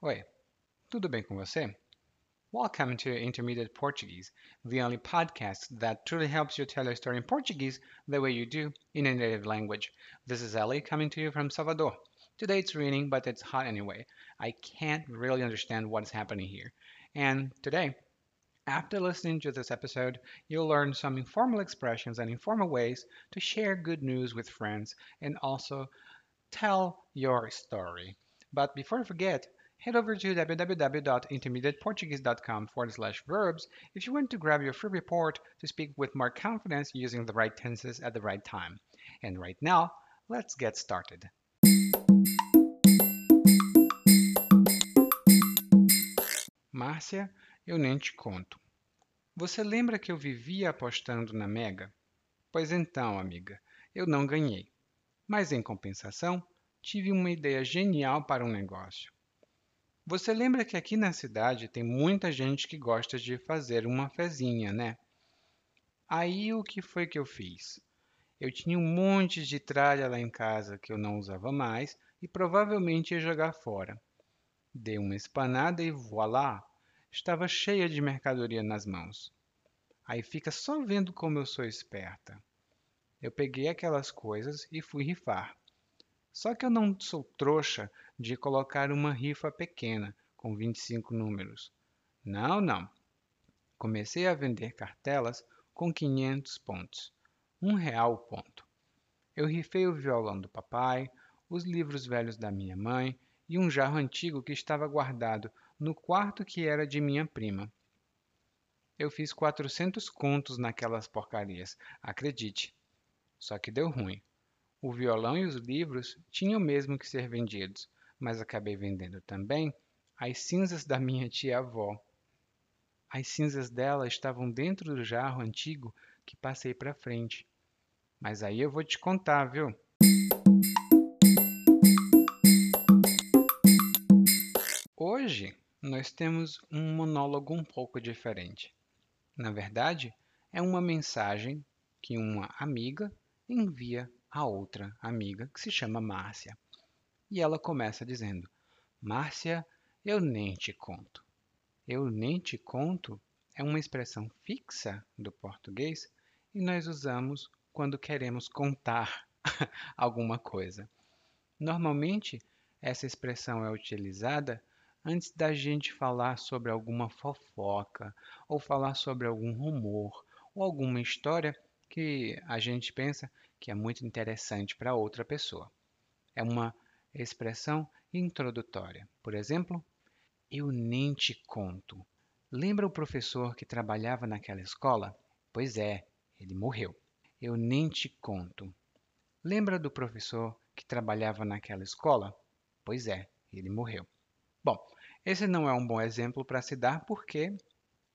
Oi, tudo bem com você? Welcome to Intermediate Portuguese, the only podcast that truly helps you tell your story in Portuguese the way you do in a native language. This is Ellie coming to you from Salvador. Today it's raining, but it's hot anyway. I can't really understand what's happening here. And today, after listening to this episode, you'll learn some informal expressions and informal ways to share good news with friends and also tell your story. But before I forget, head over to www.intermediateportuguese.com forward slash verbs if you want to grab your free report to speak with more confidence using the right tenses at the right time. And right now, let's get started. Márcia, eu nem te conto. Você lembra que eu vivia apostando na Mega? Pois então, amiga, eu não ganhei. Mas em compensação, tive uma ideia genial para um negócio. Você lembra que aqui na cidade tem muita gente que gosta de fazer uma fezinha, né? Aí o que foi que eu fiz? Eu tinha um monte de tralha lá em casa que eu não usava mais e provavelmente ia jogar fora. Dei uma espanada e voilá! Estava cheia de mercadoria nas mãos. Aí fica só vendo como eu sou esperta. Eu peguei aquelas coisas e fui rifar. Só que eu não sou trouxa de colocar uma rifa pequena, com 25 números. Não, não. Comecei a vender cartelas com 500 pontos. Um real o ponto. Eu rifei o violão do papai, os livros velhos da minha mãe e um jarro antigo que estava guardado no quarto que era de minha prima. Eu fiz 400 contos naquelas porcarias, acredite. Só que deu ruim. O violão e os livros tinham mesmo que ser vendidos, mas acabei vendendo também as cinzas da minha tia-avó. As cinzas dela estavam dentro do jarro antigo que passei para frente. Mas aí eu vou te contar, viu? Hoje nós temos um monólogo um pouco diferente. Na verdade, é uma mensagem que uma amiga envia a outra amiga, que se chama Márcia. E ela começa dizendo: Márcia, eu nem te conto. Eu nem te conto é uma expressão fixa do português e nós usamos quando queremos contar alguma coisa. Normalmente, essa expressão é utilizada antes da gente falar sobre alguma fofoca, ou falar sobre algum rumor, ou alguma história que a gente pensa que é muito interessante para outra pessoa. É uma expressão introdutória. Por exemplo, eu nem te conto. Lembra o professor que trabalhava naquela escola? Pois é, ele morreu. Eu nem te conto. Lembra do professor que trabalhava naquela escola? Pois é, ele morreu. Bom, esse não é um bom exemplo para se dar porque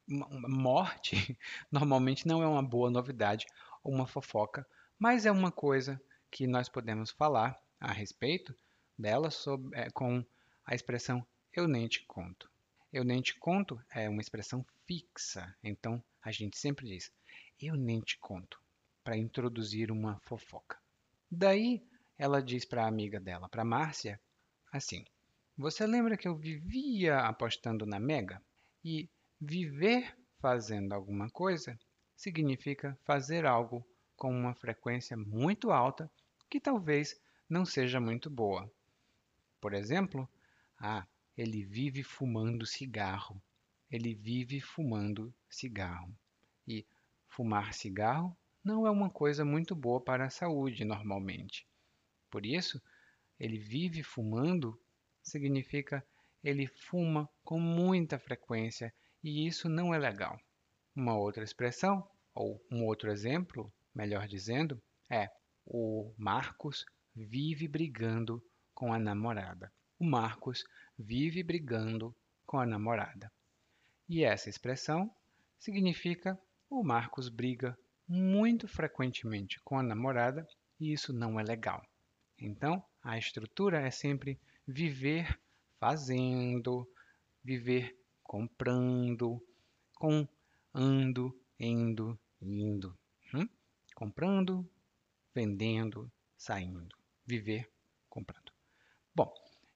morte normalmente não é uma boa novidade ou uma fofoca mas é uma coisa que nós podemos falar a respeito dela sob, é, com a expressão eu nem te conto. Eu nem te conto é uma expressão fixa, então a gente sempre diz eu nem te conto para introduzir uma fofoca. Daí ela diz para a amiga dela, para Márcia, assim: Você lembra que eu vivia apostando na Mega? E viver fazendo alguma coisa significa fazer algo com uma frequência muito alta que talvez não seja muito boa. Por exemplo, ah, ele vive fumando cigarro. Ele vive fumando cigarro. E fumar cigarro não é uma coisa muito boa para a saúde normalmente. Por isso, ele vive fumando significa ele fuma com muita frequência e isso não é legal. Uma outra expressão, ou um outro exemplo, melhor dizendo, é o Marcos vive brigando com a namorada. O Marcos vive brigando com a namorada. E essa expressão significa o Marcos briga muito frequentemente com a namorada e isso não é legal. Então, a estrutura é sempre viver fazendo, viver comprando, com ando, indo, indo. Hum? comprando, vendendo, saindo, viver comprando. Bom,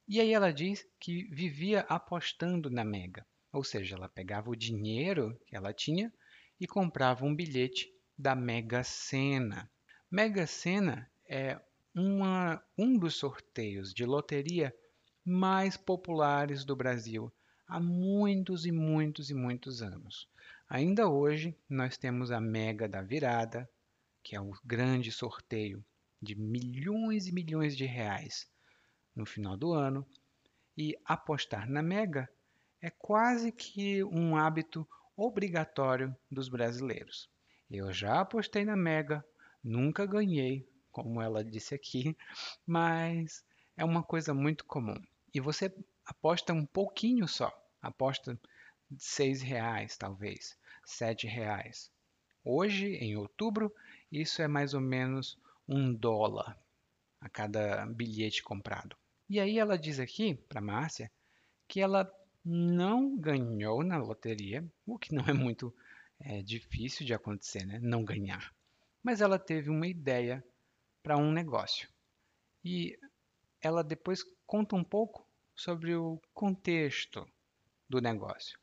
E aí ela diz que vivia apostando na Mega, ou seja, ela pegava o dinheiro que ela tinha e comprava um bilhete da Mega Sena. Mega Sena é uma, um dos sorteios de loteria mais populares do Brasil há muitos e muitos e muitos anos. Ainda hoje, nós temos a Mega da Virada, que é o grande sorteio de milhões e milhões de reais no final do ano. E apostar na Mega é quase que um hábito obrigatório dos brasileiros. Eu já apostei na Mega, nunca ganhei, como ela disse aqui, mas é uma coisa muito comum. E você aposta um pouquinho só, aposta seis reais talvez, sete reais. Hoje, em outubro, isso é mais ou menos um dólar a cada bilhete comprado. E aí ela diz aqui para Márcia que ela não ganhou na loteria, o que não é muito é, difícil de acontecer, né? Não ganhar. Mas ela teve uma ideia para um negócio. E ela depois conta um pouco sobre o contexto do negócio.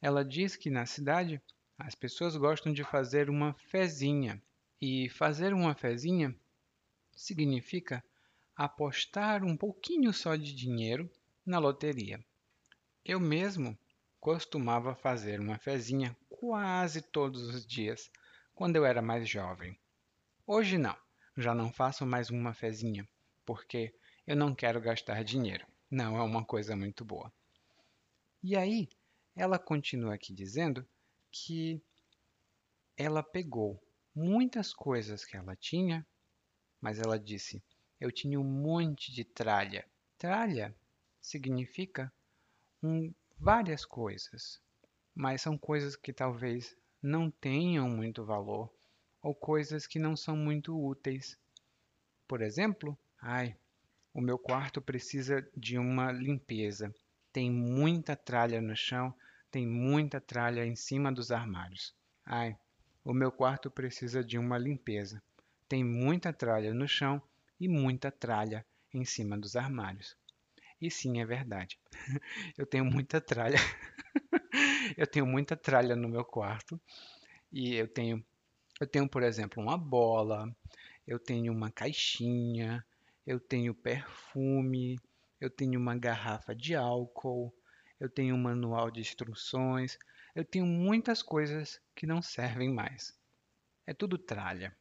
Ela diz que na cidade as pessoas gostam de fazer uma fezinha. E fazer uma fezinha significa apostar um pouquinho só de dinheiro na loteria. Eu mesmo costumava fazer uma fezinha quase todos os dias quando eu era mais jovem. Hoje não, já não faço mais uma fezinha, porque eu não quero gastar dinheiro. Não é uma coisa muito boa. E aí, ela continua aqui dizendo que ela pegou muitas coisas que ela tinha, mas ela disse: Eu tinha um monte de tralha. Tralha significa um, várias coisas, mas são coisas que talvez não tenham muito valor ou coisas que não são muito úteis. Por exemplo, ai, o meu quarto precisa de uma limpeza. Tem muita tralha no chão, tem muita tralha em cima dos armários. Ai, o meu quarto precisa de uma limpeza. Tem muita tralha no chão e muita tralha em cima dos armários. E sim, é verdade. Eu tenho muita tralha. eu tenho muita tralha no meu quarto. E eu tenho, eu tenho, por exemplo, uma bola, eu tenho uma caixinha, eu tenho perfume, eu tenho uma garrafa de álcool, eu tenho um manual de instruções, eu tenho muitas coisas que não servem mais. É tudo tralha.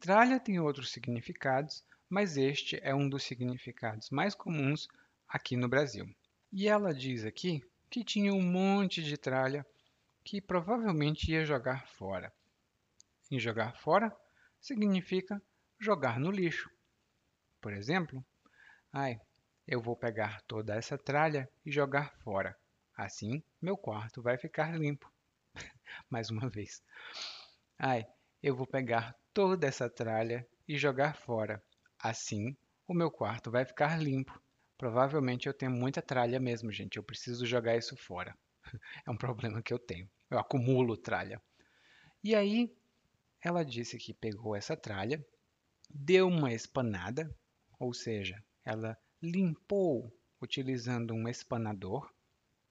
Tralha tem outros significados, mas este é um dos significados mais comuns aqui no Brasil. E ela diz aqui que tinha um monte de tralha que provavelmente ia jogar fora. E jogar fora significa jogar no lixo. Por exemplo, ai, eu vou pegar toda essa tralha e jogar fora. Assim, meu quarto vai ficar limpo. Mais uma vez. Ai, eu vou pegar toda essa tralha e jogar fora. Assim, o meu quarto vai ficar limpo. Provavelmente eu tenho muita tralha mesmo, gente. Eu preciso jogar isso fora. É um problema que eu tenho. Eu acumulo tralha. E aí, ela disse que pegou essa tralha, deu uma espanada, ou seja, ela limpou utilizando um espanador,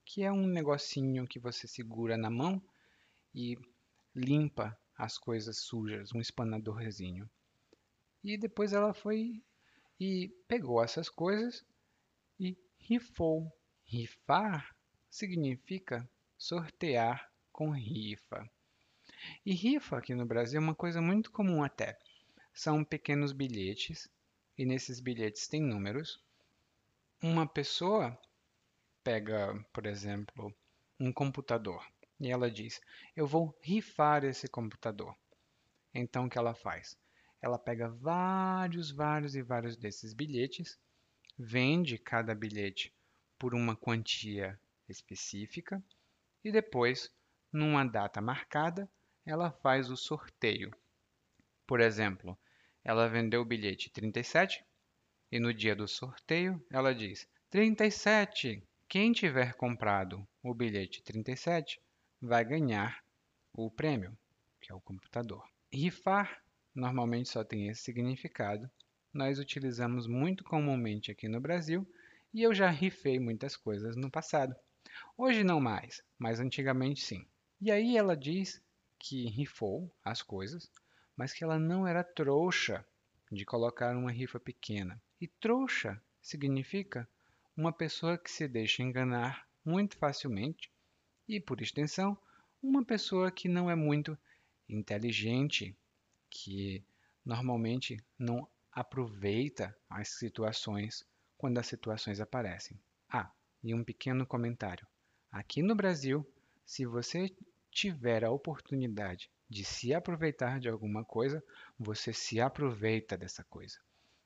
que é um negocinho que você segura na mão e limpa as coisas sujas, um espanadorzinho. E depois ela foi e pegou essas coisas e rifou. Rifar significa sortear com rifa. E rifa aqui no Brasil é uma coisa muito comum até. São pequenos bilhetes e nesses bilhetes tem números. Uma pessoa pega, por exemplo, um computador e ela diz: Eu vou rifar esse computador. Então o que ela faz? Ela pega vários, vários e vários desses bilhetes vende cada bilhete por uma quantia específica e depois, numa data marcada, ela faz o sorteio. Por exemplo, ela vendeu o bilhete 37 e no dia do sorteio ela diz: 37! Quem tiver comprado o bilhete 37 vai ganhar o prêmio, que é o computador. Rifar normalmente só tem esse significado nós utilizamos muito comumente aqui no Brasil E eu já rifei muitas coisas no passado. Hoje não mais, mas antigamente sim. E aí ela diz que rifou as coisas, mas que ela não era trouxa de colocar uma rifa pequena. E trouxa significa uma pessoa que se deixa enganar muito facilmente e, por extensão, uma pessoa que não é muito inteligente, que normalmente não aproveita as situações quando as situações aparecem. Ah, e um pequeno comentário. Aqui no Brasil, se você tiver a oportunidade de se aproveitar de alguma coisa, você se aproveita dessa coisa.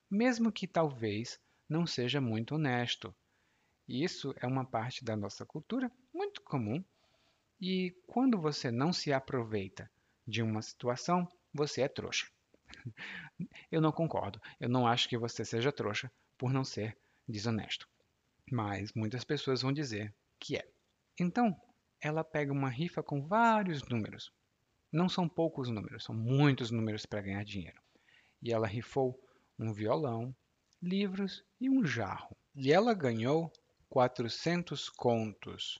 Mesmo que talvez não seja muito honesto. Isso é uma parte da nossa cultura muito comum. E quando você não se aproveita de uma situação, você é trouxa. Eu não concordo. Eu não acho que você seja trouxa por não ser desonesto. Mas muitas pessoas vão dizer que é. Então, ela pega uma rifa com vários números. Não são poucos números, são muitos números para ganhar dinheiro. E ela rifou um violão, livros e um jarro. E ela ganhou 400 contos.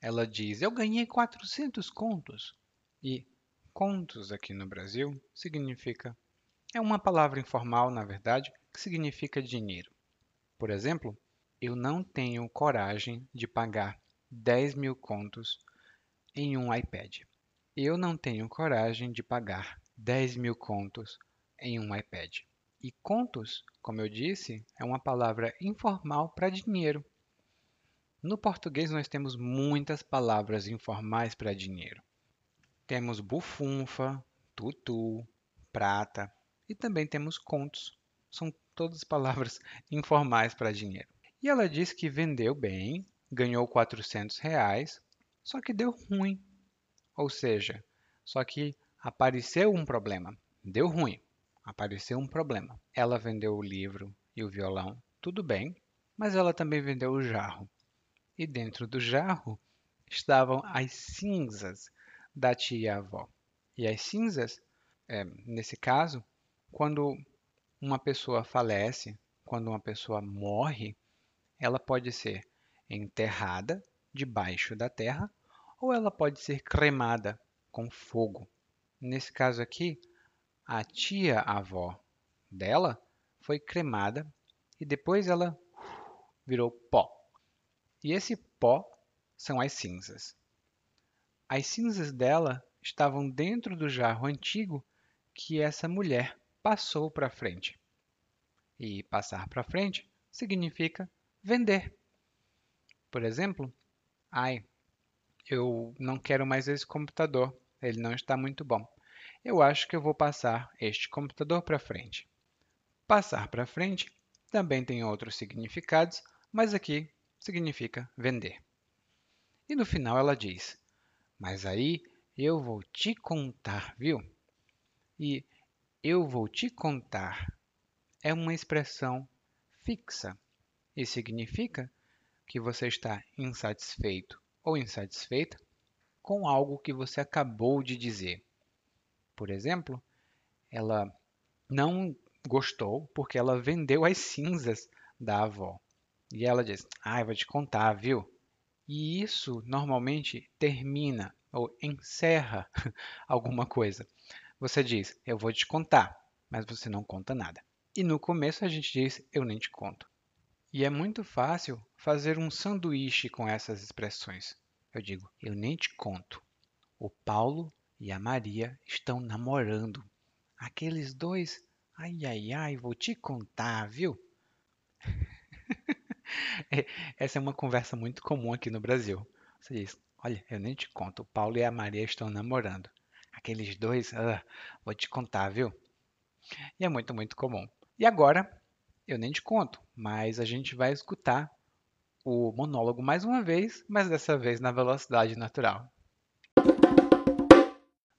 Ela diz: Eu ganhei 400 contos. E contos aqui no Brasil significa. É uma palavra informal, na verdade, que significa dinheiro. Por exemplo, eu não tenho coragem de pagar 10 mil contos em um iPad. Eu não tenho coragem de pagar 10 mil contos em um iPad. E contos, como eu disse, é uma palavra informal para dinheiro. No português, nós temos muitas palavras informais para dinheiro. Temos bufunfa, tutu, prata e também temos contos. São todas palavras informais para dinheiro. E ela disse que vendeu bem, ganhou 400 reais, só que deu ruim. Ou seja, só que apareceu um problema. Deu ruim. Apareceu um problema. Ela vendeu o livro e o violão, tudo bem, mas ela também vendeu o jarro. E dentro do jarro estavam as cinzas da tia-avó. E as cinzas, é, nesse caso, quando uma pessoa falece, quando uma pessoa morre, ela pode ser enterrada debaixo da terra ou ela pode ser cremada com fogo. Nesse caso aqui, a tia-avó dela foi cremada e depois ela virou pó. E esse pó são as cinzas. As cinzas dela estavam dentro do jarro antigo que essa mulher passou para frente. E passar para frente significa vender. Por exemplo, ai, eu não quero mais esse computador, ele não está muito bom. Eu acho que eu vou passar este computador para frente. Passar para frente também tem outros significados, mas aqui significa vender. E no final ela diz: Mas aí eu vou te contar, viu? E eu vou te contar é uma expressão fixa e significa que você está insatisfeito ou insatisfeita com algo que você acabou de dizer. Por exemplo, ela não gostou porque ela vendeu as cinzas da avó. E ela diz: Ah, eu vou te contar, viu? E isso normalmente termina ou encerra alguma coisa. Você diz: Eu vou te contar, mas você não conta nada. E no começo a gente diz: Eu nem te conto. E é muito fácil fazer um sanduíche com essas expressões. Eu digo, eu nem te conto. O Paulo e a Maria estão namorando. Aqueles dois, ai, ai, ai, vou te contar, viu? Essa é uma conversa muito comum aqui no Brasil. Você diz, olha, eu nem te conto, o Paulo e a Maria estão namorando. Aqueles dois, ah, vou te contar, viu? E é muito, muito comum. E agora, eu nem te conto, mas a gente vai escutar o monólogo mais uma vez, mas dessa vez na velocidade natural.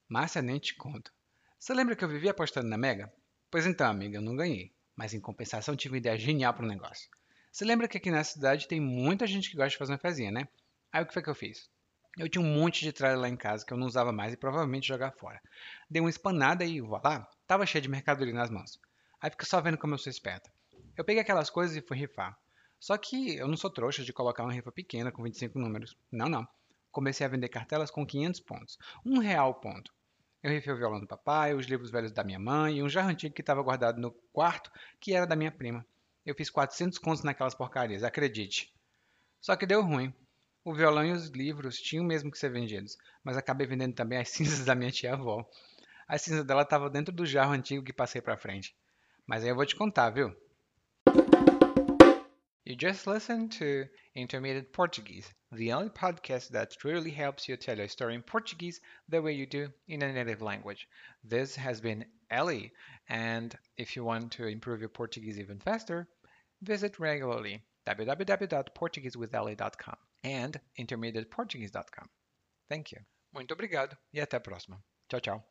Márcia, nem te conto. Você lembra que eu vivia apostando na Mega? Pois então, amiga, eu não ganhei. Mas em compensação tive uma ideia genial para o negócio. Você lembra que aqui na cidade tem muita gente que gosta de fazer uma fezinha, né? Aí o que foi que eu fiz? Eu tinha um monte de tralha lá em casa que eu não usava mais e provavelmente jogar fora. Dei uma espanada e, voilá, tava cheio de mercadoria nas mãos. Aí fica só vendo como eu sou esperta. Eu peguei aquelas coisas e fui rifar. Só que eu não sou trouxa de colocar uma rifa pequena com 25 números. Não, não. Comecei a vender cartelas com 500 pontos. Um real ponto. Eu rifei o violão do papai, os livros velhos da minha mãe e um jarro antigo que estava guardado no quarto, que era da minha prima. Eu fiz 400 contos naquelas porcarias, acredite. Só que deu ruim. O violão e os livros tinham mesmo que ser vendidos, mas acabei vendendo também as cinzas da minha tia-avó. A cinza dela estava dentro do jarro antigo que passei para frente. Mas aí eu vou te contar, viu? You just listened to Intermediate Portuguese, the only podcast that truly helps you tell a story in Portuguese the way you do in a native language. This has been Ellie, and if you want to improve your Portuguese even faster, visit regularly www.portuguesewithellie.com and intermediateportuguese.com. Thank you. Muito obrigado e até a próxima. Tchau, tchau.